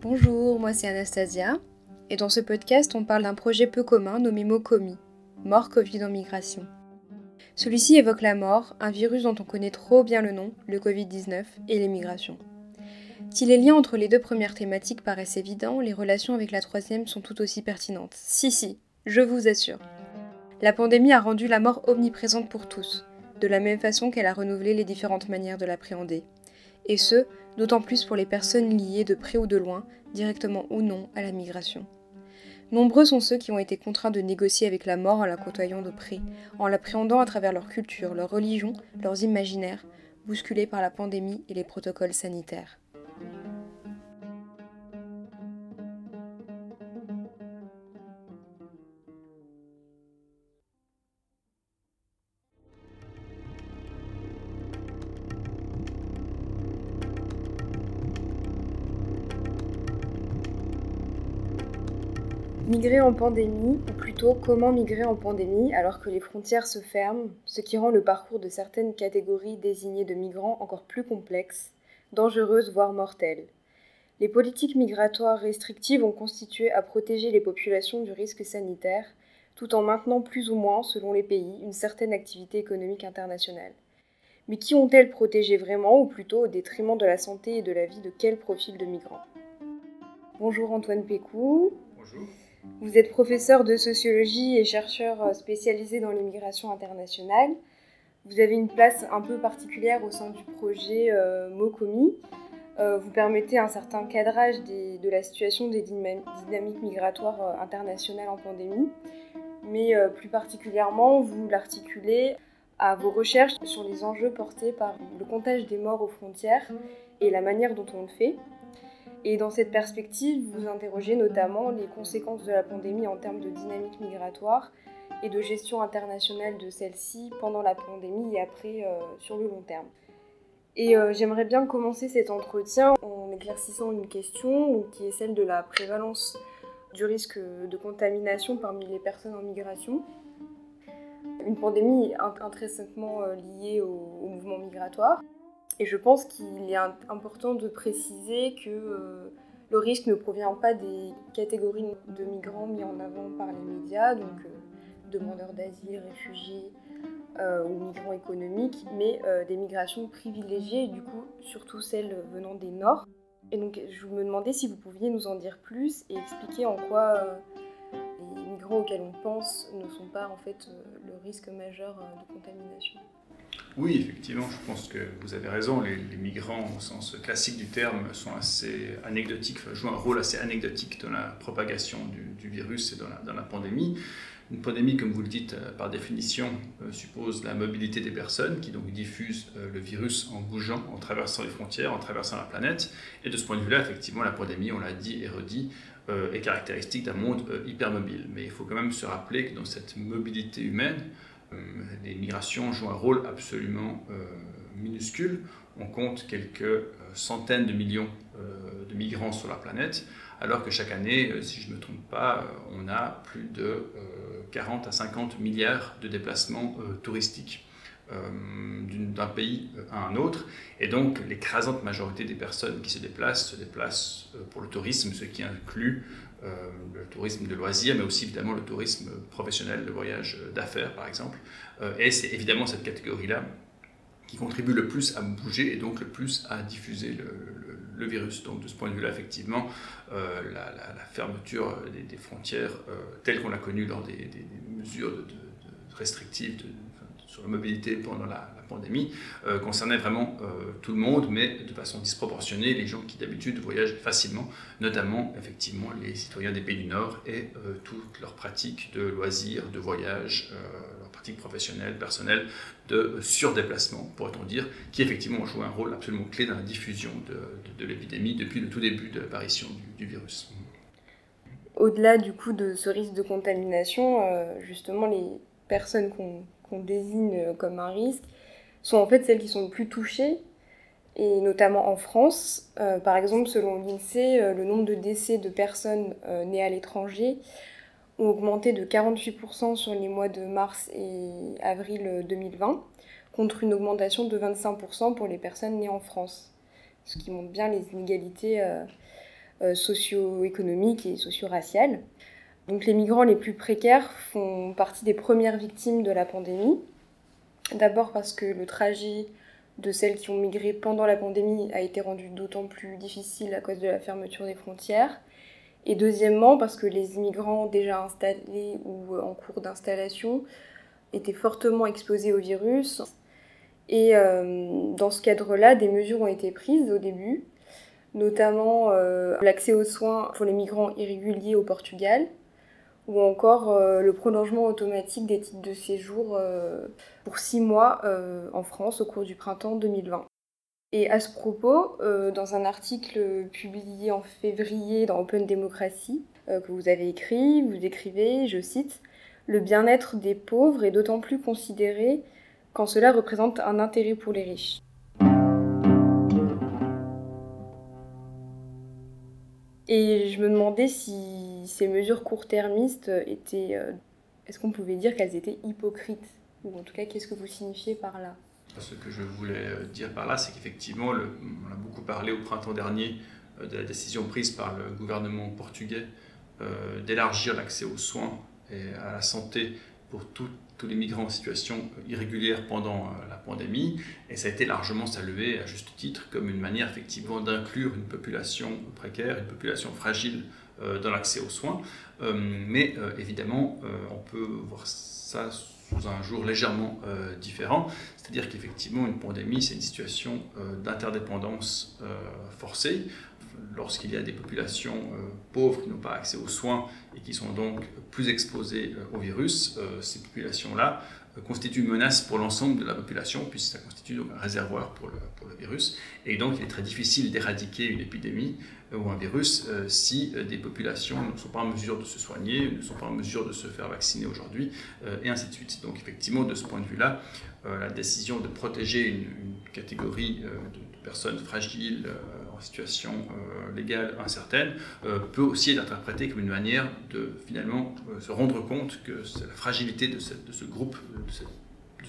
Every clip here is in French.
Bonjour, moi c'est Anastasia, et dans ce podcast on parle d'un projet peu commun nommé MOCOMI, Mort Covid en migration. Celui-ci évoque la mort, un virus dont on connaît trop bien le nom, le Covid-19, et les migrations. Si les liens entre les deux premières thématiques paraissent évidents, les relations avec la troisième sont tout aussi pertinentes. Si, si, je vous assure. La pandémie a rendu la mort omniprésente pour tous, de la même façon qu'elle a renouvelé les différentes manières de l'appréhender. Et ce, d'autant plus pour les personnes liées de près ou de loin, directement ou non, à la migration. Nombreux sont ceux qui ont été contraints de négocier avec la mort en la côtoyant de près, en l'appréhendant à travers leur culture, leur religion, leurs imaginaires, bousculés par la pandémie et les protocoles sanitaires. Migrer en pandémie, ou plutôt comment migrer en pandémie alors que les frontières se ferment, ce qui rend le parcours de certaines catégories désignées de migrants encore plus complexe, dangereuse voire mortelle. Les politiques migratoires restrictives ont constitué à protéger les populations du risque sanitaire, tout en maintenant plus ou moins, selon les pays, une certaine activité économique internationale. Mais qui ont-elles protégé vraiment, ou plutôt au détriment de la santé et de la vie de quel profil de migrants? Bonjour Antoine Pécou. Bonjour. Vous êtes professeur de sociologie et chercheur euh, spécialisé dans l'immigration internationale. Vous avez une place un peu particulière au sein du projet euh, MOCOMI. Euh, vous permettez un certain cadrage de la situation des dynamiques migratoires internationales en pandémie, mais plus particulièrement, vous l'articulez à vos recherches sur les enjeux portés par le comptage des morts aux frontières et la manière dont on le fait. Et dans cette perspective, vous interrogez notamment les conséquences de la pandémie en termes de dynamique migratoire et de gestion internationale de celle-ci pendant la pandémie et après euh, sur le long terme. Et euh, j'aimerais bien commencer cet entretien en éclaircissant une question qui est celle de la prévalence du risque de contamination parmi les personnes en migration. Une pandémie intrinsèquement euh, liée au, au mouvement migratoire. Et je pense qu'il est important de préciser que euh, le risque ne provient pas des catégories de migrants mis en avant par les médias, donc euh, demandeurs d'asile, réfugiés euh, ou migrants économiques, mais des migrations privilégiées, du coup surtout celles venant des Nord. Et donc je me demandais si vous pouviez nous en dire plus et expliquer en quoi les migrants auxquels on pense ne sont pas en fait le risque majeur de contamination. Oui, effectivement, je pense que vous avez raison. Les, migrants, au sens classique du terme, sont assez anecdotiques, jouent un rôle assez anecdotique dans la propagation du, virus et dans la, dans la, pandémie. Une pandémie, comme vous le dites, euh, par définition, euh, suppose la mobilité des personnes qui donc diffusent euh, le virus en bougeant, en traversant les frontières, en traversant la planète. Et de ce point de vue-là, effectivement, la pandémie, on l'a dit et redit, est caractéristique d'un monde hypermobile. Mais il faut quand même se rappeler que dans cette mobilité humaine, les migrations jouent un rôle absolument euh, minuscule. On compte quelques euh, centaines de millions de migrants sur la planète, alors que chaque année, si je ne me trompe pas, on a plus de 40 à 50 milliards de déplacements touristiques d'un pays à un autre. Et donc, l'écrasante majorité des personnes qui se déplacent se déplacent pour le tourisme, ce qui inclut euh, le tourisme de loisirs, mais aussi évidemment le tourisme professionnel, le voyage d'affaires par exemple. Euh, et c'est évidemment cette catégorie-là qui contribue le plus à bouger et donc le plus à diffuser le, virus. Donc de ce point de vue-là, effectivement, euh, la, fermeture des, frontières telle qu'on l'a connue lors des, mesures de, restrictives sur la mobilité pendant la, pandémie euh, concernait vraiment euh, tout le monde, mais de façon disproportionnée, les gens qui d'habitude voyagent facilement, notamment effectivement les citoyens des pays du Nord et euh, toutes leurs pratiques de loisirs, de voyage, leurs pratiques professionnelles, personnelles, de surdéplacement, pourrait-on dire, qui effectivement ont joué un rôle absolument clé dans la diffusion de, l'épidémie depuis le tout début de l'apparition du, virus. Au-delà du coup de ce risque de contamination, justement les personnes qu'on désigne comme un risque, sont en fait celles qui sont le plus touchées, et notamment en France. Euh, par exemple, selon l'INSEE, euh, le nombre de décès de personnes euh, nées à l'étranger ont augmenté de 48% sur les mois de mars et avril 2020, contre une augmentation de 25% pour les personnes nées en France. Ce qui montre bien les inégalités socio-économiques et socio-raciales. Donc les migrants les plus précaires font partie des premières victimes de la pandémie. D'abord parce que le trajet de celles qui ont migré pendant la pandémie a été rendu d'autant plus difficile à cause de la fermeture des frontières. Et deuxièmement, parce que les immigrants déjà installés ou en cours d'installation étaient fortement exposés au virus. Et euh, dans ce cadre-là, des mesures ont été prises au début, notamment euh, l'accès aux soins pour les migrants irréguliers au Portugal, ou encore euh, le prolongement automatique des titres de séjour pour six mois en France au cours du printemps 2020. Et à ce propos, euh, dans un article publié en février dans Open Democracy, euh, que vous avez écrit, vous écrivez, je cite, Le bien-être des pauvres est d'autant plus considéré quand cela représente un intérêt pour les riches. Et je me demandais si ces mesures court-termistes étaient... Euh, est-ce qu'on pouvait dire qu'elles étaient hypocrites Ou en tout cas, qu'est-ce que vous signifiez par là ce que je voulais euh, dire par là, c'est qu'effectivement, on a beaucoup parlé au printemps dernier euh, de la décision prise par le gouvernement portugais d'élargir l'accès aux soins et à la santé pour tous les migrants en situation irrégulière pendant la pandémie. Et ça a été largement salué, à juste titre, comme une manière effectivement d'inclure une population précaire, une population fragile dans l'accès aux soins. mais évidemment, on peut voir ça sous un jour légèrement euh, différent. C'est-à-dire qu'effectivement, une pandémie, c'est une situation euh, d'interdépendance euh, forcée. Lorsqu'il y a des populations pauvres qui n'ont pas accès aux soins et qui sont donc plus exposées au virus, ces populations-là constituent une menace pour l'ensemble de la population, puisque ça constitue donc un réservoir pour le, virus. Et donc, il est très difficile d'éradiquer une épidémie ou un virus euh, si euh, des populations ne sont pas en mesure de se soigner, ne sont pas en mesure de se faire vacciner aujourd'hui, euh, et ainsi de suite. Donc effectivement, de ce point de vue-là, la décision de protéger une, catégorie de, personnes fragiles en situation légale incertaine peut aussi être interprétée comme une manière de finalement se rendre compte que la fragilité de, cette, de ce groupe, de cette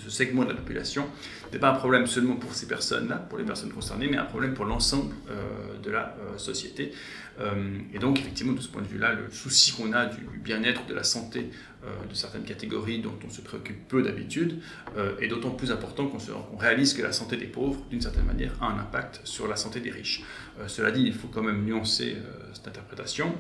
ce segment de la population n'est pas un problème seulement pour ces personnes-là, pour les personnes concernées, mais un problème pour l'ensemble euh, de la euh, société. Euh, et donc, effectivement, de ce point de vue-là, le souci qu'on a du bien-être, de la santé de certaines catégories dont on se préoccupe peu d'habitude est d'autant plus important qu'on réalise que la santé des pauvres, d'une certaine manière, a un impact sur la santé des riches. cela dit, il faut quand même nuancer cette interprétation.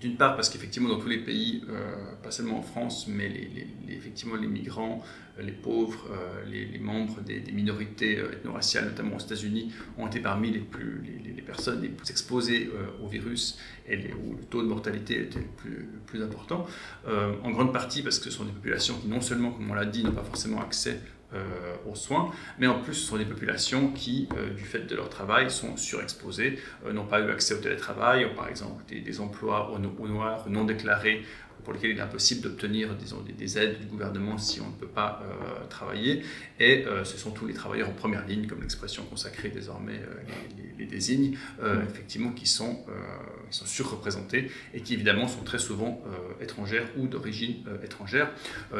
D'une part parce qu'effectivement dans tous les pays, euh, pas seulement en France, mais les, effectivement les migrants, euh, les pauvres, euh, les, membres des, minorités ethno-raciales, notamment aux États-Unis, ont été parmi les, plus, personnes les plus exposées au virus et où le taux de mortalité était le plus important. en grande partie parce que ce sont des populations qui non seulement, comme on l'a dit, n'ont pas forcément accès euh, aux soins, mais en plus ce sont des populations qui, euh, du fait de leur travail, sont surexposées, euh, n'ont pas eu accès au télétravail, ont par exemple des, emplois au, noir, non déclarés, pour lesquels il est impossible d'obtenir des, des, aides du gouvernement si on ne peut pas travailler. Et ce sont tous les travailleurs en première ligne, comme l'expression consacrée désormais les, désigne, effectivement, qui sont, sont surreprésentés et qui évidemment sont très souvent étrangères ou d'origine étrangère.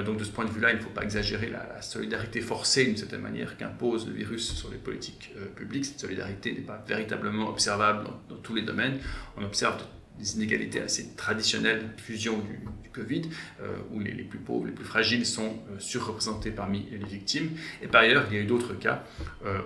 donc de ce point de vue-là, il ne faut pas exagérer la, la solidarité forcée d'une certaine manière qu'impose le virus sur les politiques euh, publiques. Cette solidarité n'est pas véritablement observable dans, tous les domaines. On observe des inégalités assez traditionnelles, fusion du, Covid, euh, où les, plus pauvres, les plus fragiles sont euh, surreprésentés parmi les victimes. Et par ailleurs, il y a eu d'autres cas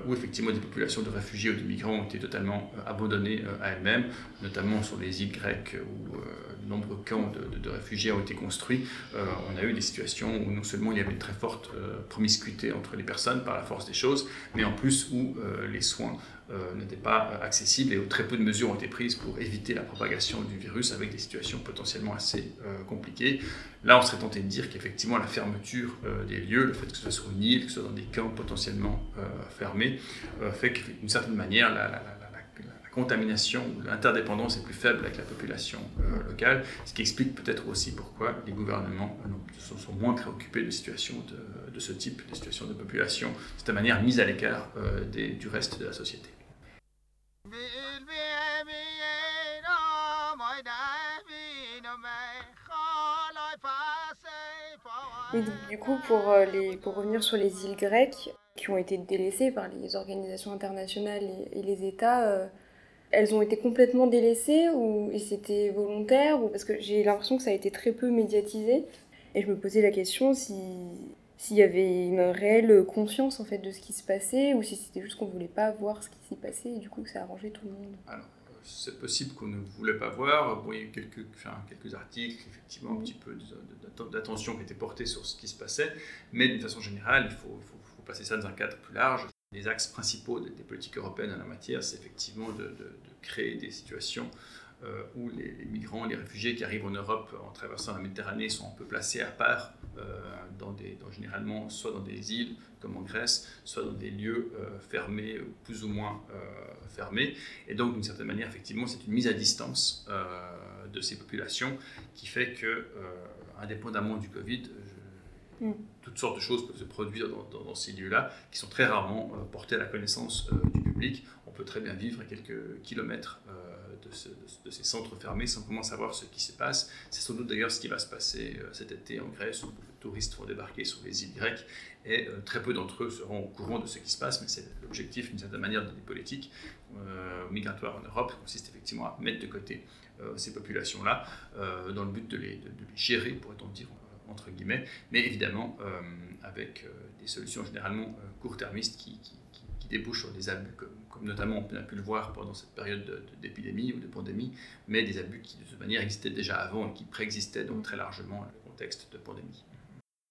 où effectivement des populations de réfugiés ou de migrants ont été totalement abandonnées à elles-mêmes, notamment sur les îles grecques où de nombreux camps de, réfugiés ont été construits, euh, on a eu des situations où non seulement il y avait une très forte euh, promiscuité entre les personnes par la force des choses, mais en plus où euh, les soins n'étaient pas accessibles et où très peu de mesures ont été prises pour éviter la propagation du virus avec des situations potentiellement assez compliquées. Là, on serait tenté de dire qu'effectivement la fermeture des lieux, le fait que ce soit sur une île, que ce soit dans des camps potentiellement fermés, fait que d'une certaine manière la contamination ou l'interdépendance est plus faible avec la population euh, locale, ce qui explique peut-être aussi pourquoi les gouvernements euh, sont, moins préoccupés de situations de, ce type, de situations de population, de cette manière mise à l'écart euh, du reste de la société. Du coup, pour, les, pour revenir sur les îles grecques, qui ont été délaissées par les organisations internationales et, les États, elles ont été complètement délaissées ou c'était volontaire ou parce que j'ai l'impression que ça a été très peu médiatisé. Et je me posais la question si s'il y avait une réelle conscience en fait de ce qui se passait ou si c'était juste qu'on voulait pas voir ce qui s'y passait et du coup que ça arrangeait tout le monde. Alors, c'est possible qu'on ne voulait pas voir. Bon, il y a eu quelques, enfin, quelques articles, effectivement, un petit peu d'attention qui était portée sur ce qui se passait, mais d'une façon générale, il faut, faut, faut, passer ça dans un cadre plus large. Les axes principaux des, politiques européennes en la matière, c'est effectivement de, de, de, créer des situations euh, où les, les, migrants, les réfugiés qui arrivent en Europe en traversant la Méditerranée sont un peu placés à part, euh, dans des, dans, généralement soit dans des îles comme en Grèce, soit dans des lieux euh, fermés, plus ou moins euh, fermés. Et donc, d'une certaine manière, effectivement, c'est une mise à distance euh, de ces populations qui fait que, euh, indépendamment du Covid, mm. toutes sortes de choses peuvent se produire dans, dans, dans ces lieux-là, qui sont très rarement portées à la connaissance du public. On peut très bien vivre à quelques kilomètres de, ce, de, ces centres fermés sans comment savoir ce qui se passe. C'est sans doute d'ailleurs ce qui va se passer cet été en Grèce où beaucoup touristes vont débarquer sur les îles grecques et euh, très peu d'entre eux seront au courant de ce qui se passe, mais c'est l'objectif d'une certaine manière des politiques euh, migratoires en Europe, consiste effectivement à mettre de côté euh, ces populations-là euh, dans le but de les, de, les gérer, pourrait-on dire, entre guillemets, mais évidemment avec des solutions généralement court-termistes qui, qui, qui, débouchent sur des abus, comme, notamment on a pu le voir pendant cette période d'épidémie ou de pandémie, mais des abus qui de toute manière existaient déjà avant et qui préexistaient donc très largement le contexte de pandémie.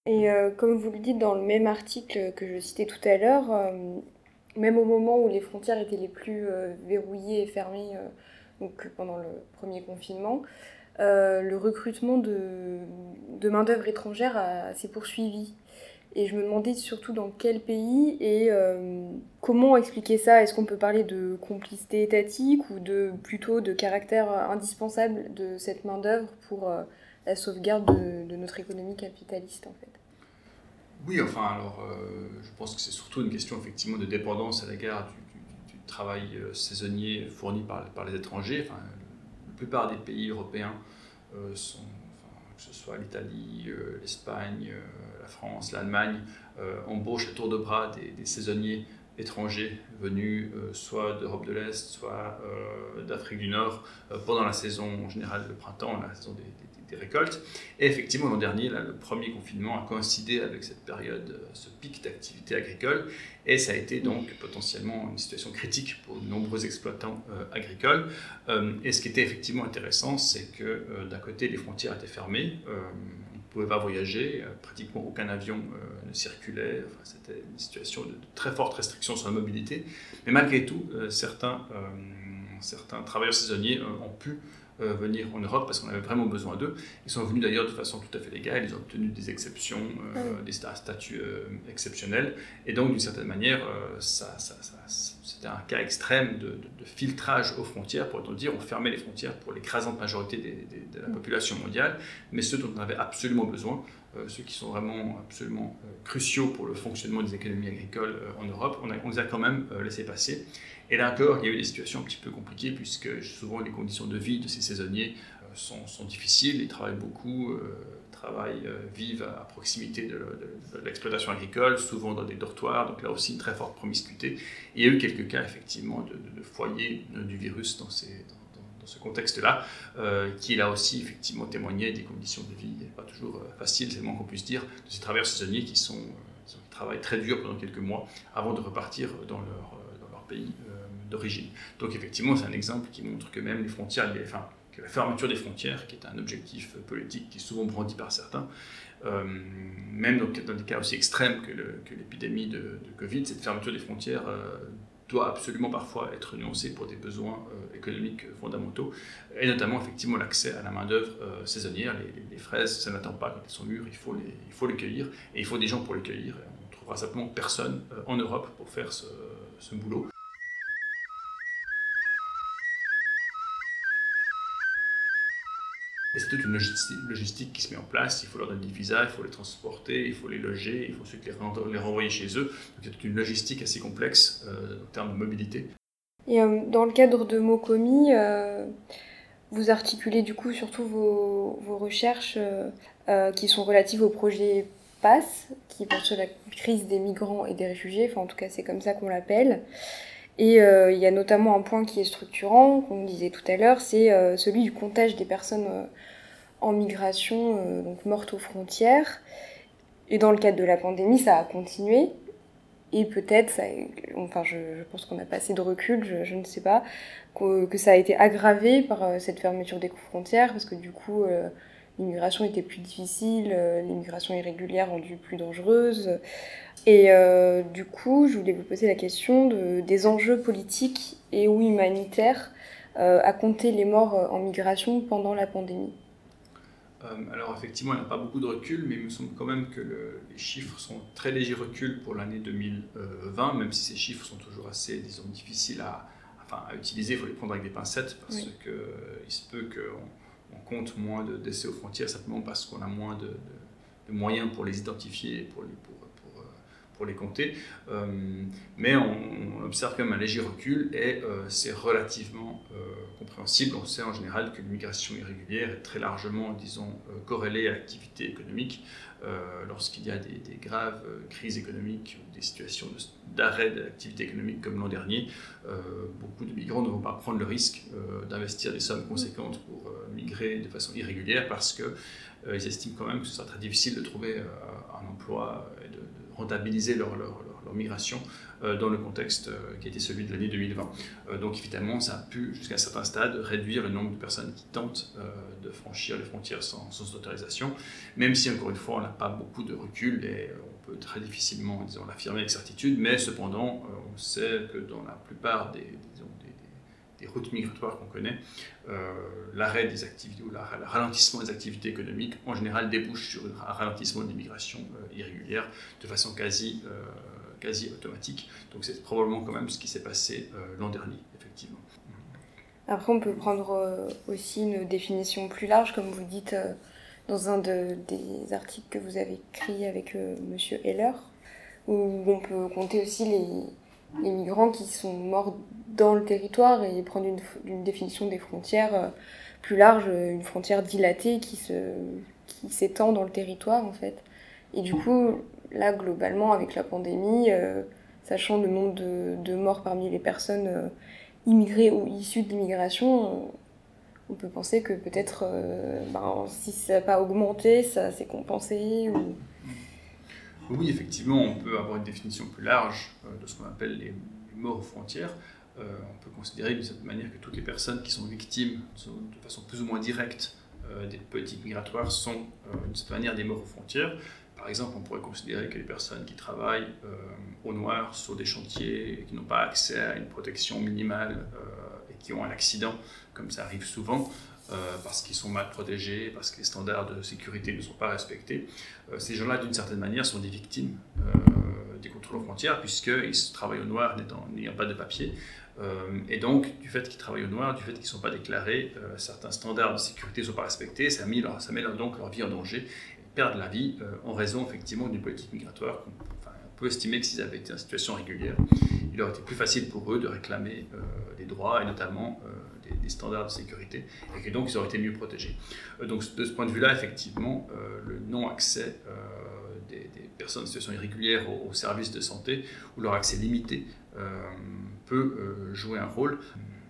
Et euh, comme vous le dites dans le même article que je citais tout à l'heure, euh, même au moment où les frontières étaient les plus euh, verrouillées et fermées, donc pendant le premier confinement, le recrutement de, de main-d'œuvre étrangère s'est poursuivi. Et je me demandais surtout dans quel pays et euh, comment expliquer ça. Est-ce qu'on peut parler de complicité étatique ou de plutôt de caractère indispensable de cette main-d'œuvre pour la sauvegarde de, notre économie capitaliste en fait? Oui, enfin, alors, euh, je pense que c'est surtout une question effectivement de dépendance à l'égard du, du, travail euh, saisonnier fourni par, par les étrangers. Enfin, la plupart des pays européens euh, sont, que ce soit l'Italie, euh, l'Espagne, euh, la France, l'Allemagne, euh, embauchent à tour de bras des, saisonniers étrangers venus soit d'Europe de l'Est, soit d'Afrique du Nord pendant la saison générale de printemps, la saison des récoltes. Et effectivement, l'an dernier, le premier confinement a coïncidé avec cette période, ce pic d'activité agricole, et ça a été donc potentiellement une situation critique pour de nombreux exploitants euh, agricoles. Euh, et ce qui était effectivement intéressant, c'est que euh, d'un côté, les frontières étaient fermées, on ne pouvait pas voyager, pratiquement aucun avion ne circulait, c'était une situation de, de, très forte restriction sur la mobilité, mais malgré tout, certains, certains travailleurs saisonniers ont pu euh, venir en Europe parce qu'on avait vraiment besoin d'eux. Ils sont venus d'ailleurs de façon tout à fait légale, ils ont obtenu des exceptions, euh, mmh. des statuts euh, exceptionnels. Et donc, d'une certaine manière, ça, ça, ça, c'était un cas extrême de, de, de, filtrage aux frontières, pourrait-on dire. On fermait les frontières pour l'écrasante majorité des, des, de la mmh. population mondiale, mais ceux dont on avait absolument besoin, ceux qui sont vraiment absolument euh, cruciaux pour le fonctionnement des économies agricoles en Europe, on, a, les a quand même laissé passer. Et là encore, il y a eu des situations un petit peu compliquées puisque souvent les conditions de vie de ces saisonniers euh, sont, difficiles, ils travaillent beaucoup, euh, travaillent, euh, vivent à proximité de, l'exploitation agricole, souvent dans des dortoirs, donc là aussi une très forte promiscuité. Il y a eu quelques cas effectivement de, de foyers du virus dans, ces, ce contexte-là, euh, qui là aussi effectivement témoignait des conditions de vie pas toujours euh, faciles, c'est le moins qu'on puisse dire, de ces travailleurs saisonniers qui, sont, qui travaillent très dur pendant quelques mois avant de repartir dans leur, dans leur pays d'origine. Donc effectivement, c'est un exemple qui montre que même les frontières, enfin, que la fermeture des frontières, qui est un objectif politique qui est souvent brandi par certains, euh, même dans, des cas aussi extrêmes que l'épidémie de, Covid, cette fermeture des frontières euh, doit absolument parfois être nuancée pour des besoins euh, économiques fondamentaux, et notamment effectivement l'accès à la main-d'œuvre euh, saisonnière. Les, fraises, ça n'attend pas quand elles sont mûres, il faut, les, il faut les cueillir, et il faut des gens pour les cueillir. on trouvera simplement personne euh, en Europe pour faire ce, ce boulot. Et c'est toute une logistique qui se met en place. Il faut leur donner des visas, il faut les transporter, il faut les loger, il faut ensuite les, renvoyer chez eux. Donc il toute une logistique assez complexe euh, en termes de mobilité. Et euh, dans le cadre de Mocomi, euh, vous articulez du coup surtout vos, vos recherches qui sont relatives au projet PASS, qui porte sur la crise des migrants et des réfugiés. Enfin, en tout cas, c'est comme ça qu'on l'appelle. Et il y a notamment un point qui est structurant, qu'on disait tout à l'heure, c'est celui du comptage des personnes en migration, donc mortes aux frontières. Et dans le cadre de la pandémie, ça a continué. Et peut-être, enfin, je, pense qu'on n'a pas assez de recul, je, ne sais pas, que, ça a été aggravé par euh, cette fermeture des frontières, parce que du coup, euh, l'immigration était plus difficile, euh, l'immigration irrégulière rendue plus dangereuse. Et du coup, je voulais vous poser la question de, des enjeux politiques et ou humanitaires à compter les morts en migration pendant la pandémie. Euh, alors effectivement, il n'y a pas beaucoup de recul, mais il me semble quand même que les chiffres sont très légers recul pour l'année 2020, même si ces chiffres sont toujours assez, disons, difficiles à, enfin, à utiliser. Il faut les prendre avec des pincettes parce qu'il se peut qu'on on compte moins de décès aux frontières simplement parce qu'on a moins de, moyens pour les identifier pour les, pour, pour les compter. Euh, mais on, observe quand même un léger recul et euh, c'est relativement euh, compréhensible. On sait en général que l'immigration irrégulière est très largement, disons, corrélée à l'activité économique. Lorsqu'il y a des, graves crises économiques ou des situations d'arrêt de, l'activité économique comme l'an dernier, beaucoup de migrants ne vont pas prendre le risque d'investir des sommes conséquentes pour migrer de façon irrégulière parce qu'ils estiment quand même que ce sera très difficile de trouver un emploi et de rentabiliser leur, migration euh, dans le contexte euh, qui était celui de l'année 2020. Euh, donc évidemment, ça a pu, jusqu'à un certain stade, réduire le nombre de personnes qui tentent de franchir les frontières sans, sans, autorisation, même si, encore une fois, on n'a pas beaucoup de recul et on peut très difficilement, disons, l'affirmer avec certitude, mais cependant, on sait que dans la plupart des, des routes migratoires qu'on connaît, euh, l'arrêt des activités ou le ralentissement des activités économiques en général débouche sur un ralentissement de l'immigration euh, irrégulière de façon quasi, euh, quasi automatique. Donc c'est probablement quand même ce qui s'est passé l'an dernier, effectivement. Après, on peut prendre aussi une définition plus large, comme vous dites dans un de, des articles que vous avez écrit avec Monsieur Heller, où on peut compter aussi les, les migrants qui sont morts dans le territoire et prendre une, définition des frontières euh, plus large, une frontière dilatée qui se qui s'étend dans le territoire en fait. Et du coup, là globalement avec la pandémie, euh, sachant le nombre de, morts parmi les personnes euh, immigrées ou issues de l'immigration, on peut penser que peut-être ben, si ça n'a pas augmenté, ça s'est compensé ou oui, effectivement, on peut avoir une définition plus large euh, de ce qu'on appelle les, morts aux frontières. Euh, on peut considérer de cette manière que toutes les personnes qui sont victimes de façon plus ou moins directe euh, des politiques migratoires sont d'une certaine manière des morts aux frontières. Par exemple, on pourrait considérer que les personnes qui travaillent au noir sur des chantiers qui n'ont pas accès à une protection minimale et qui ont un accident, comme ça arrive souvent, euh, parce qu'ils sont mal protégés, parce que les standards de sécurité ne sont pas respectés. Euh, ces gens-là, d'une certaine manière, sont des victimes euh, des contrôles aux frontières, puisqu'ils travaillent au noir n'ayant pas de papier. et donc, du fait qu'ils travaillent au noir, du fait qu'ils ne sont pas déclarés, certains standards de sécurité ne sont pas respectés, ça, met, leur vie en danger. Perdent la vie en raison effectivement d'une politique migratoire on peut estimer que s'ils avaient été en situation régulière, il aurait été plus facile pour eux de réclamer des droits et notamment des, standards de sécurité, et que donc ils auraient été mieux protégés. Euh, donc de ce point de vue-là, effectivement, euh, le non-accès euh, des, personnes en situation irrégulière aux, services de santé, ou leur accès limité, peut jouer un rôle.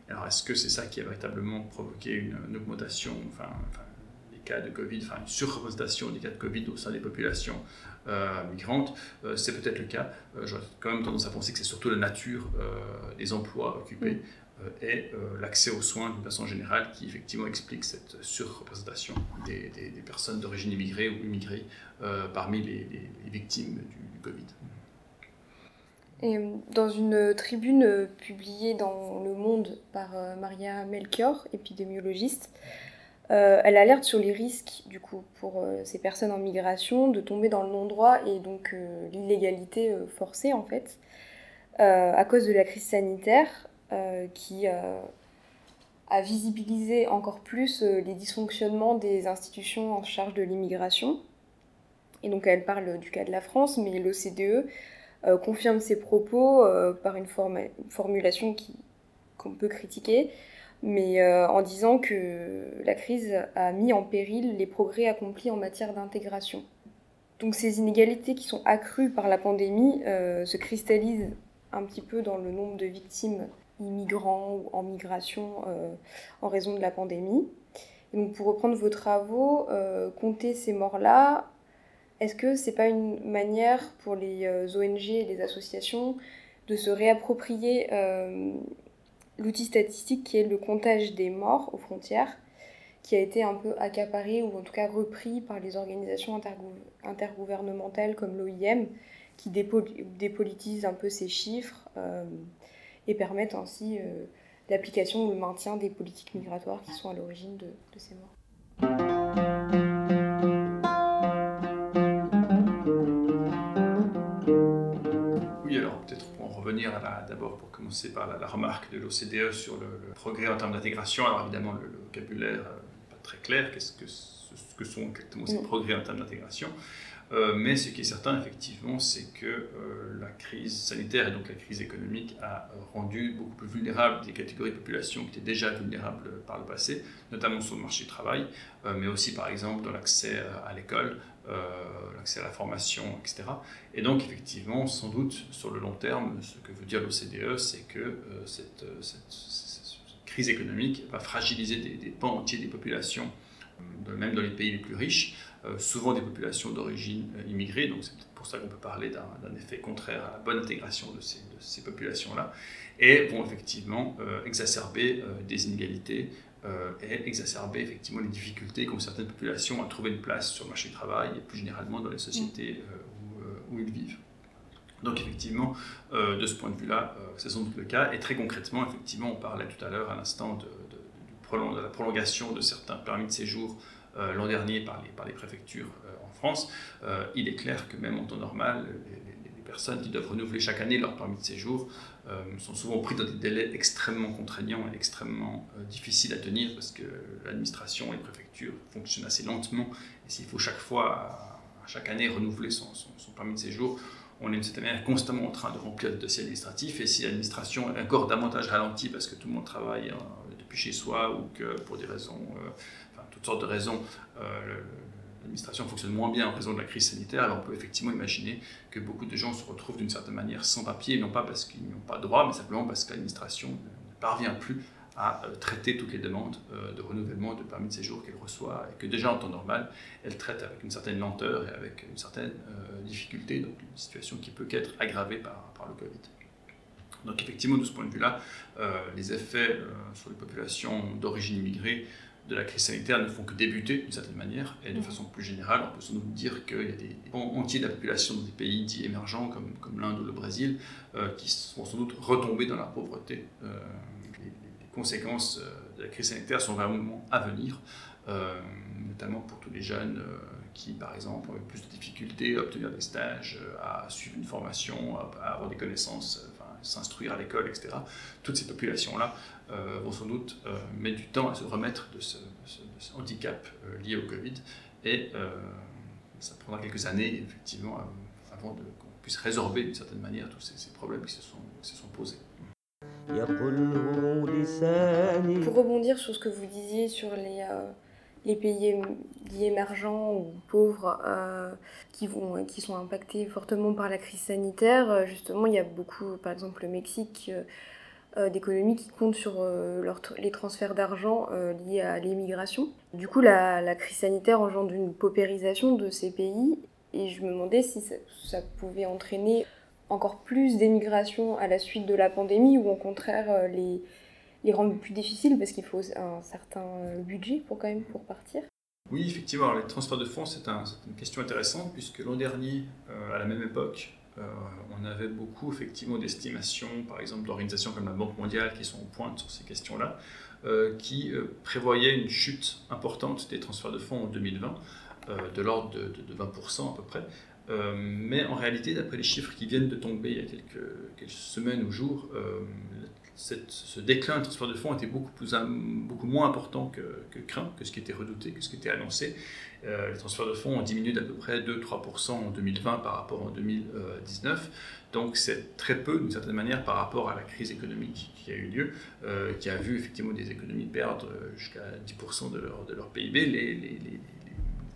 Alors est-ce que c'est ça qui a véritablement provoqué une, augmentation, enfin, des cas de Covid, enfin une surreprésentation des cas de Covid au sein des populations migrantes, c'est peut-être le cas. J'aurais quand même tendance à penser que c'est surtout la nature des emplois occupés euh, et euh, l'accès aux soins d'une façon générale qui effectivement explique cette surreprésentation des, personnes d'origine immigrée ou immigrée euh, parmi les, victimes du, Covid. Et dans une tribune publiée dans Le Monde par Maria Melchior, épidémiologiste, elle alerte sur les risques du coup pour ces personnes en migration de tomber dans le non-droit et donc l'illégalité forcée en fait à cause de la crise sanitaire euh, qui euh, a visibilisé encore plus euh, les dysfonctionnements des institutions en charge de l'immigration. Et donc elle parle du cas de la France, mais l'OCDE confirme ses propos par une, formulation qu'on peut critiquer, mais en disant que la crise a mis en péril les progrès accomplis en matière d'intégration. Donc ces inégalités qui sont accrues par la pandémie se cristallisent un petit peu dans le nombre de victimes immigrants ou en migration en raison de la pandémie. donc pour reprendre vos travaux, compter ces morts-là, est-ce que c'est pas une manière pour les ONG et les associations de se réapproprier l'outil statistique qui est le comptage des morts aux frontières, qui a été un peu accaparé ou en tout cas repris par les organisations intergouvernementales comme l'OIM, qui dépolitisent un peu ces chiffres euh, et permettent ainsi euh, l'application ou le maintien des politiques migratoires qui sont à l'origine de, de ces morts. revenir d'abord pour commencer par la, remarque de l'OCDE sur le, progrès en termes d'intégration. Alors évidemment, le, vocabulaire n'est euh, pas très clair. Qu'est-ce que, ce, que sont exactement ces progrès en termes d'intégration? Euh, mais ce qui est certain, effectivement, c'est que euh, la crise sanitaire et donc la crise économique a rendu beaucoup plus vulnérables des catégories de population qui étaient déjà vulnérables par le passé, notamment sur le marché du travail, mais aussi par exemple dans l'accès à l'école, l'accès à la formation, etc. Et donc, effectivement, sans doute, sur le long terme, ce que veut dire l'OCDE, c'est que euh, cette, crise économique va fragiliser des, pans entiers des populations, euh, même dans les pays les plus riches, euh, souvent des populations d'origine immigrée. Donc, c'est pour ça qu'on peut parler d'un effet contraire à la bonne intégration de ces, populations-là, et vont effectivement exacerber des inégalités, euh, et exacerber effectivement les difficultés qu'ont certaines populations à trouver une place sur le marché du travail et plus généralement dans les sociétés euh, euh, où, ils vivent. Donc effectivement, de ce point de vue-là, c'est sans doute le cas. Et très concrètement, effectivement, on parlait tout à l'heure à l'instant de, de, la prolongation de certains permis de séjour l'an dernier par les, par les préfectures en France. il est clair que même en temps normal, les personnes qui doivent renouveler chaque année leur permis de séjour euh, sont souvent pris dans des délais extrêmement contraignants et extrêmement euh, difficiles à tenir parce que l'administration et les préfectures fonctionnent assez lentement. Et s'il faut chaque fois, chaque année, renouveler son, permis de séjour, on est d'une certaine manière constamment en train de remplir des dossiers administratifs. Et si l'administration est encore davantage ralentie parce que tout le monde travaille euh, chez soi ou que pour des raisons, enfin, toutes sortes de raisons, l'administration fonctionne moins bien en raison de la crise sanitaire, alors on peut effectivement imaginer que beaucoup de gens se retrouvent d'une certaine manière sans papier, non pas parce qu'ils n'ont pas de droit, mais simplement parce que l'administration ne parvient plus à euh, traiter toutes les demandes euh, de renouvellement de permis de séjour qu'elle reçoit et que déjà en temps normal, elle traite avec une certaine lenteur et avec une certaine euh, difficulté, donc une situation qui peut qu'être aggravée par le Covid. Donc effectivement, de ce point de vue-là, les effets sur les populations d'origine immigrée de la crise sanitaire ne font que débuter d'une certaine manière, et de mm. façon plus générale, on peut sans doute dire qu'il y a des pans entiers de la population dans des pays dits émergents comme, comme l'Inde ou le Brésil euh, qui vont sans doute retomber dans la pauvreté. Euh, les, conséquences euh, de la crise sanitaire sont vraiment à venir, notamment pour tous les jeunes qui, par exemple, ont eu plus de difficultés à obtenir des stages, à suivre une formation, à, avoir des connaissances, s'instruire à l'école, etc. Toutes ces populations-là euh, vont sans doute euh, mettre du temps à se remettre de ce, handicap euh, lié au Covid. Et ça prendra quelques années, effectivement, avant qu'on puisse résorber d'une certaine manière tous ces, problèmes qui se sont, se sont posés. Pour rebondir sur ce que vous disiez sur les, les pays émergents ou pauvres qui, vont, qui sont impactés fortement par la crise sanitaire, justement, il y a beaucoup, par exemple le Mexique, euh, d'économies qui comptent sur euh, les transferts d'argent euh, liés à l'immigration. Du coup, la, crise sanitaire engendre une paupérisation de ces pays et je me demandais si ça, pouvait entraîner encore plus d'émigration à la suite de la pandémie ou au contraire les, les rendre plus difficiles parce qu'il faut un certain budget pour quand même pour partir. Oui, effectivement, les transferts de fonds, c'est une question intéressante puisque l'an dernier, à la même époque, euh, on avait beaucoup effectivement d'estimations, par exemple d'organisations comme la Banque mondiale qui sont au pointe sur ces questions-là, euh, qui euh, prévoyaient une chute importante des transferts de fonds en 2020, de l'ordre de, 20% à peu près. mais en réalité, d'après les chiffres qui viennent de tomber il y a quelques, semaines ou jours, ce déclin des transferts de fonds était beaucoup, plus, beaucoup moins important que, que, craint, que ce qui était redouté, que ce qui était annoncé. Euh, les transferts de fonds ont diminué d'à peu près 2-3% en 2020 par rapport en 2019. Donc c'est très peu, d'une certaine manière, par rapport à la crise économique qui a eu lieu, euh, qui a vu effectivement des économies perdre jusqu'à 10% de leur, de leur PIB.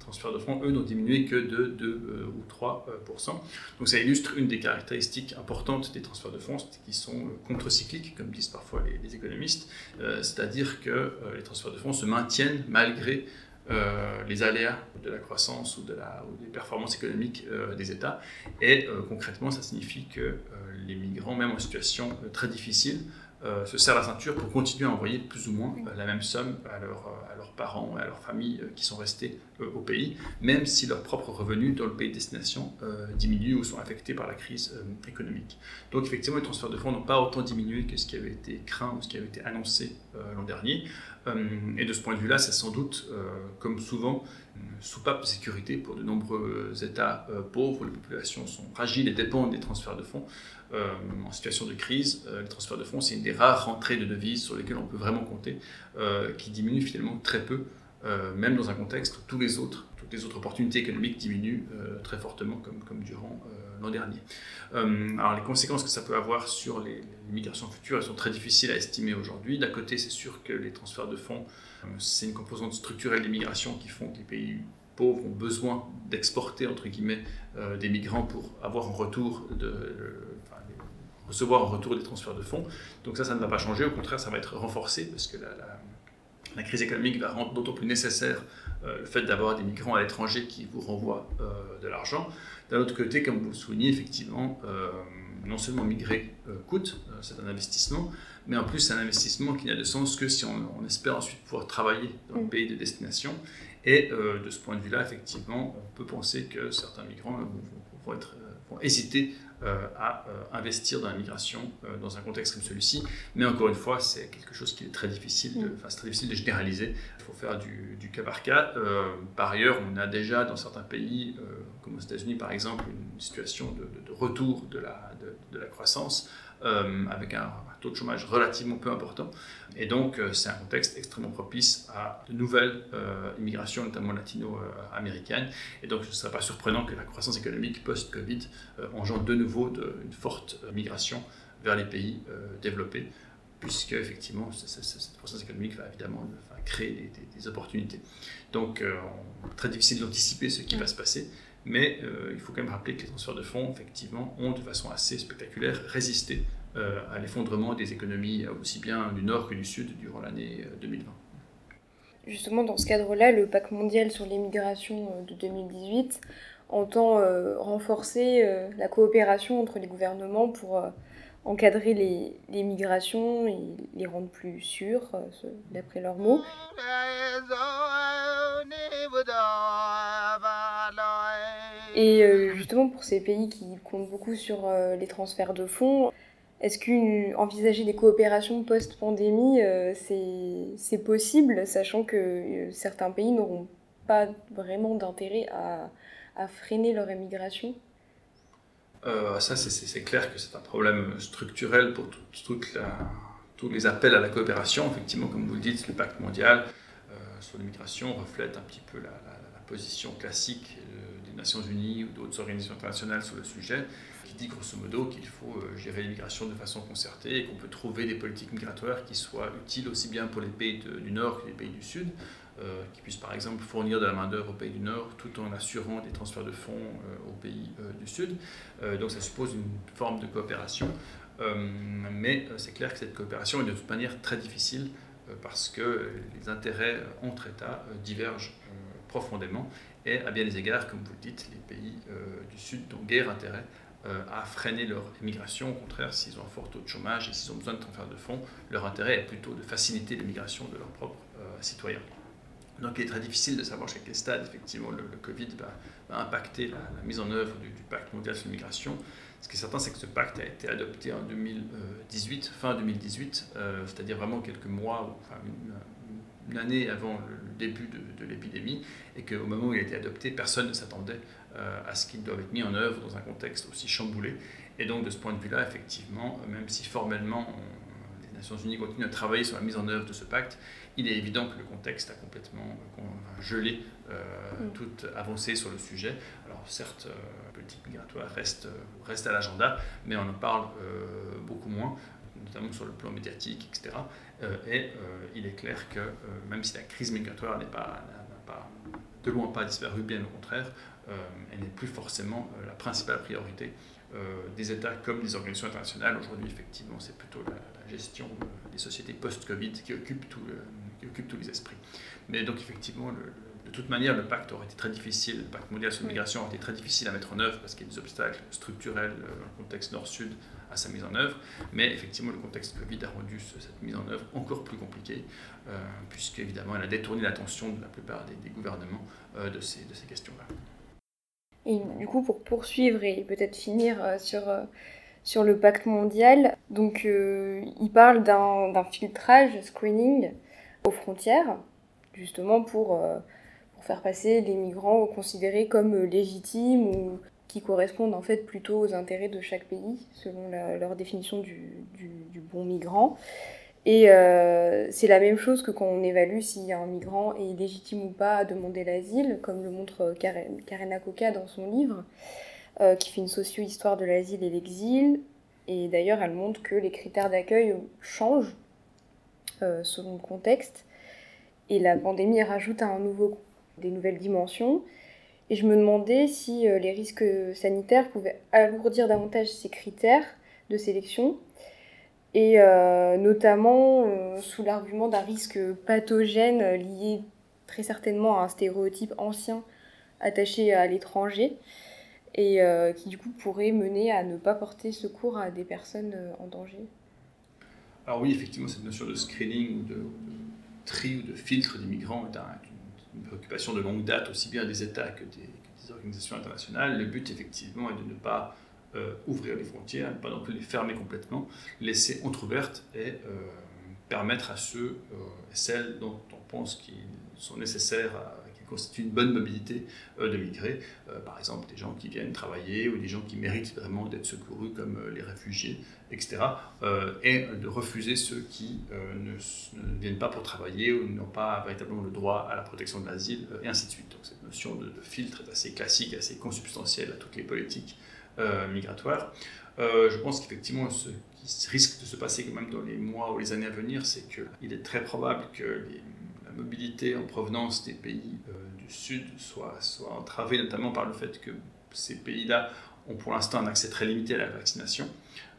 Transferts de fonds, eux, n'ont diminué que de 2 ou 3 Donc ça illustre une des caractéristiques importantes des transferts de fonds, qui sont contre-cycliques, comme disent parfois les, économistes, c'est-à-dire que les transferts de fonds se maintiennent malgré les aléas de la croissance ou, des performances économiques des États. Et concrètement, ça signifie que les migrants, même en situation très difficile, euh, se serrent la ceinture pour continuer à envoyer plus ou moins euh, la même somme à, euh, à, leurs parents et à leurs familles qui sont restés au pays, même si leurs propres revenus dans le pays de destination diminuent ou sont affectés par la crise économique. Donc effectivement, les transferts de fonds n'ont pas autant diminué que ce qui avait été craint ou ce qui avait été annoncé l'an dernier. et de ce point de vue-là, c'est sans doute, comme souvent, une soupape de sécurité pour de nombreux États pauvres où les populations sont fragiles et dépendent des transferts de fonds. Euh, en situation de crise, euh, les transferts de fonds, c'est une des rares rentrées de devises sur lesquelles on peut vraiment compter, euh, qui diminue finalement très peu, même dans un contexte où tous les autres, toutes les autres opportunités économiques diminuent très fortement, comme, durant l'an dernier. alors les conséquences que ça peut avoir sur les, migrations futures, elles sont très difficiles à estimer aujourd'hui. D'un côté, c'est sûr que les transferts de fonds, c'est une composante structurelle des migrations qui font que les pays pauvres ont besoin d'exporter entre guillemets des migrants pour avoir en retour de, recevoir en retour des transferts de fonds. Donc ça, ça ne va pas changer, au contraire, ça va être renforcé parce que la, crise économique va rendre d'autant plus nécessaire euh, le fait d'avoir des migrants à l'étranger qui vous renvoient euh, de l'argent. D'un autre côté, comme vous le soulignez, effectivement, euh, non seulement migrer coûte, c'est un investissement, mais en plus c'est un investissement qui n'a de sens que si on, espère ensuite pouvoir travailler dans le mm. pays de destination. Et de ce point de vue-là, effectivement, on peut penser que certains migrants vont, être, vont hésiter à euh, investir dans la migration euh, dans un contexte comme celui-ci. Mais encore une fois, c'est quelque chose qui est très difficile de, mm. très difficile de généraliser. Il faut faire du, cas par cas. par ailleurs, on a déjà dans certains pays, comme aux États-Unis par exemple, une situation de, retour de la, de la croissance. avec un, taux de chômage relativement peu important. Et donc, c'est un contexte extrêmement propice à de nouvelles immigrations, notamment latino-américaines. Et donc, ce ne serait pas surprenant que la croissance économique post-Covid engendre de nouveau une forte migration vers les pays euh, développés, puisque effectivement cette croissance économique va évidemment créer des, opportunités. Donc euh, très difficile d'anticiper ce qui va se passer, mais euh, il faut quand même rappeler que les transferts de fonds, effectivement, ont de façon assez spectaculaire résisté à l'effondrement des économies aussi bien du Nord que du Sud durant l'année 2020. Justement, dans ce cadre-là, le pacte mondial sur l'immigration de 2018 entend euh, renforcer euh, la coopération entre les gouvernements pour euh, encadrer les, les, migrations et les rendre plus sûres, d'après leurs mots. Et justement, pour ces pays qui comptent beaucoup sur les transferts de fonds, est-ce qu'envisager des coopérations post-pandémie, c'est possible, sachant que certains pays n'auront pas vraiment d'intérêt à, à freiner leur émigration? Euh, Ça, c'est clair que c'est un problème structurel pour tous les appels à la coopération. Effectivement, comme vous le dites, le pacte mondial euh, sur l'immigration reflète un petit peu la, position classique euh, des Nations Unies ou d'autres organisations internationales sur le sujet, dit grosso modo qu'il faut gérer l'immigration de façon concertée et qu'on peut trouver des politiques migratoires qui soient utiles aussi bien pour les pays du Nord que les pays du Sud. Euh, qui puissent par exemple fournir de la main-d'œuvre au pays du Nord tout en assurant des transferts de fonds euh, au pays euh, du Sud. donc ça suppose une forme de coopération. mais c'est clair que cette coopération est de toute manière très difficile parce que les intérêts entre États divergent profondément et à bien des égards, comme vous le dites, les pays du Sud n'ont guère intérêt à freiner leur immigration. Au contraire, s'ils ont un fort taux de chômage et s'ils ont besoin de transferts de fonds, leur intérêt est plutôt de faciliter l'immigration de leurs propres citoyens. Donc il est très difficile de savoir chez quel stade, effectivement, le, Covid va, impacter la, mise en œuvre du, pacte mondial sur l'immigration. Ce qui est certain, c'est que ce pacte a été adopté en 2018, fin 2018, euh, c'est-à-dire vraiment quelques mois, enfin une, année avant le, début de, l'épidémie, et qu'au moment où il a été adopté, personne ne s'attendait euh, à ce qu'il doive être mis en œuvre dans un contexte aussi chamboulé. Et donc de ce point de vue-là, effectivement, même si formellement les Nations Unies continuent à travailler sur la mise en œuvre de ce pacte, il est évident que le contexte a complètement euh, gelé euh, mm. toute avancée sur le sujet. Alors certes, la euh, politique migratoire reste, reste à l'agenda, mais on en parle beaucoup moins, notamment sur le plan médiatique, etc. et il est clair que même si la crise migratoire n'est pas, pas de loin pas disparu, bien au contraire, elle n'est plus forcément la principale priorité des États comme des organisations internationales. Aujourd'hui, effectivement, c'est plutôt la, gestion des sociétés post-Covid qui occupe, tout, qui occupe tous les esprits. Mais donc, effectivement, le, de toute manière, le pacte aurait été très difficile, le pacte mondial sur l'immigration aurait été très difficile à mettre en œuvre parce qu'il y a des obstacles structurels euh, dans le contexte nord-sud à sa mise en œuvre. Mais effectivement, le contexte Covid a rendu cette mise en œuvre encore plus compliquée, euh, puisque évidemment, elle a détourné l'attention de la plupart des, gouvernements euh, de ces, de ces questions-là. Et du coup, pour poursuivre et peut-être finir sur, sur le pacte mondial, donc il parle d'un filtrage, screening aux frontières, justement pour faire passer les migrants considérés comme euh, légitimes ou qui correspondent en fait plutôt aux intérêts de chaque pays, selon leur définition du, bon migrant. Et euh, c'est la même chose que quand on évalue si un migrant est légitime ou pas à demander l'asile, comme le montre Karen, Karena Coca dans son livre, euh, qui fait une socio-histoire de l'asile et l'exil. Et d'ailleurs, elle montre que les critères d'accueil changent selon le contexte. Et la pandémie rajoute un nouveau des nouvelles dimensions. Et je me demandais si euh, les risques sanitaires pouvaient alourdir davantage ces critères de sélection, et euh, notamment euh, sous l'argument d'un risque pathogène lié très certainement à un stéréotype ancien attaché à l'étranger, et qui du coup pourrait mener à ne pas porter secours à des personnes en danger. Alors oui, effectivement, cette notion de screening, de, de tri ou de filtre des migrants est un, une préoccupation de longue date, aussi bien des États que des, organisations internationales. Le but, effectivement, est de ne pas euh, ouvrir les frontières, pas non plus les fermer complètement, laisser entrouvertes et euh, permettre à ceux euh, et celles dont on pense qu'ils sont nécessaires à constitue une bonne mobilité euh, de migrer. Euh, par exemple, des gens qui viennent travailler ou des gens qui méritent vraiment d'être secourus, comme euh, les réfugiés, etc. et de refuser ceux qui ne, viennent pas pour travailler ou n'ont pas véritablement le droit à la protection de l'asile, et ainsi de suite. Donc cette notion de, filtre est assez classique, assez consubstantielle à toutes les politiques migratoires. je pense qu'effectivement, ce qui risque de se passer quand même dans les mois ou les années à venir, c'est qu'il est très probable que les mobilité en provenance des pays euh, du Sud soit, soit entravée, notamment par le fait que ces pays-là ont pour l'instant un accès très limité à la vaccination.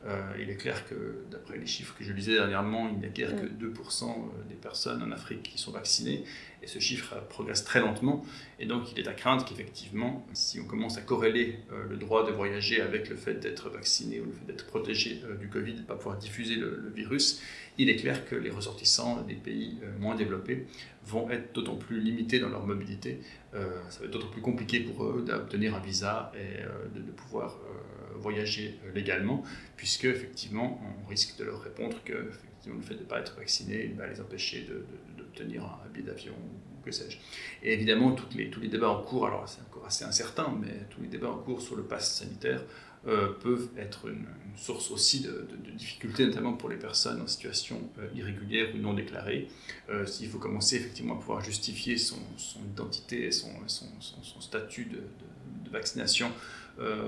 Euh, il est clair que, d'après les chiffres que je lisais dernièrement, il n'y a guère que 2% euh, des personnes en Afrique qui sont vaccinées, et ce chiffre progresse très lentement. Et donc, il est à craindre qu'effectivement, si on commence à corréler le droit de voyager avec le fait d'être vacciné ou le fait d'être protégé du Covid, de ne pas pouvoir diffuser le virus, il est clair que les ressortissants des pays euh, moins développés vont être d'autant plus limités dans leur mobilité. Euh, ça va être d'autant plus compliqué pour eux d'obtenir un visa et euh, de, pouvoir voyager légalement, puisque effectivement, on risque de leur répondre que le fait de ne pas être vacciné va les empêcher d'obtenir un billet d'avion ou que sais-je. Et évidemment, toutes les, tous les débats en cours, alors c'est encore assez incertain, mais tous les débats en cours sur le pass sanitaire euh, peuvent être une, source aussi de, difficultés, notamment pour les personnes en situation euh, irrégulière ou non déclarée. Euh, s'il faut commencer effectivement à pouvoir justifier son, identité et son, statut de, vaccination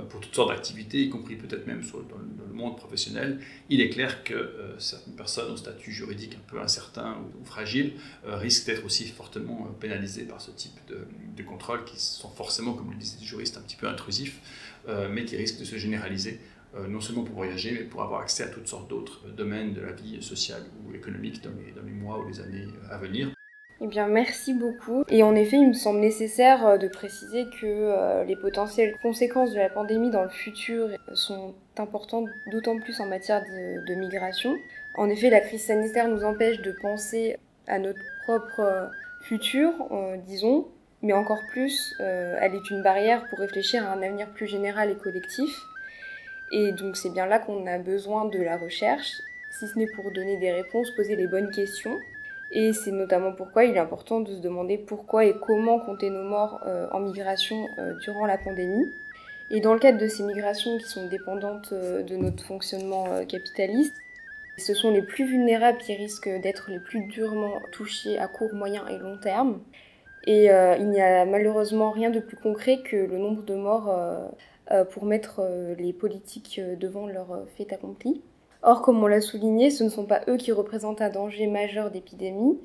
pour toutes sortes d'activités, y compris peut-être même dans, le monde professionnel, il est clair que certaines personnes au statut juridique un peu incertain ou, fragile risquent d'être aussi fortement pénalisées par ce type de, de contrôles qui sont forcément, comme le disaient les juristes, un petit peu intrusifs. Euh, mais qui risque de se généraliser, euh, non seulement pour voyager, mais pour avoir accès à toutes sortes d'autres domaines de la vie sociale ou économique dans les mois ou les années à venir. Eh bien, merci beaucoup. Et en effet, il me semble nécessaire euh, de préciser que les potentielles conséquences de la pandémie dans le futur sont importantes, d'autant plus en matière de, de, migration. En effet, la crise sanitaire nous empêche de penser à notre propre futur, disons, mais encore plus, euh, elle est une barrière pour réfléchir à un avenir plus général et collectif. Et donc c'est bien là qu'on a besoin de la recherche, si ce n'est pour donner des réponses, poser les bonnes questions. Et c'est notamment pourquoi il est important de se demander pourquoi et comment compter nos morts euh, en migration euh, durant la pandémie. Et dans le cadre de ces migrations qui sont dépendantes de notre fonctionnement capitaliste, ce sont les plus vulnérables qui risquent d'être les plus durement touchés à court, moyen et long terme. Et euh, il n'y a malheureusement rien de plus concret que le nombre de morts euh, euh, pour mettre les politiques devant leur fait accompli. Or, comme on l'a souligné, ce ne sont pas eux qui représentent un danger majeur d'épidémie.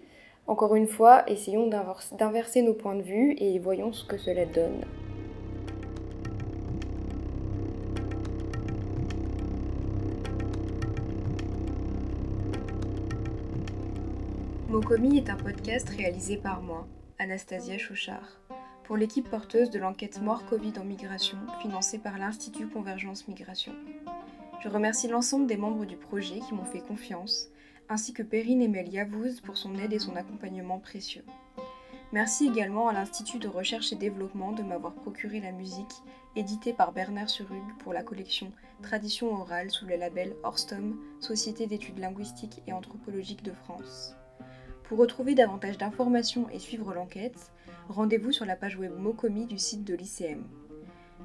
Encore une fois, essayons d'inverser nos points de vue et voyons ce que cela donne. Mokomi est un podcast réalisé par moi, Anastasia Chouchard, pour l'équipe porteuse de l'enquête Mort Covid en migration financée par l'Institut Convergence Migration. Je remercie l'ensemble des membres du projet qui m'ont fait confiance, ainsi que Perrine Emel Yavouz pour son aide et son accompagnement précieux. Merci également à l'Institut de recherche et développement de m'avoir procuré la musique éditée par Bernard Surug pour la collection Tradition orale sous le label Orstom, Société d'études linguistiques et anthropologiques de France. Pour retrouver davantage d'informations et suivre l'enquête, rendez-vous sur la page web Mokomi du site de l'ICM.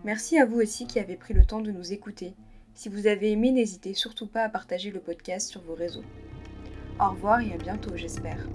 Merci à vous aussi qui avez pris le temps de nous écouter si vous avez aimé, n'hésitez surtout pas à partager le podcast sur vos réseaux. Au revoir et à bientôt, j'espère.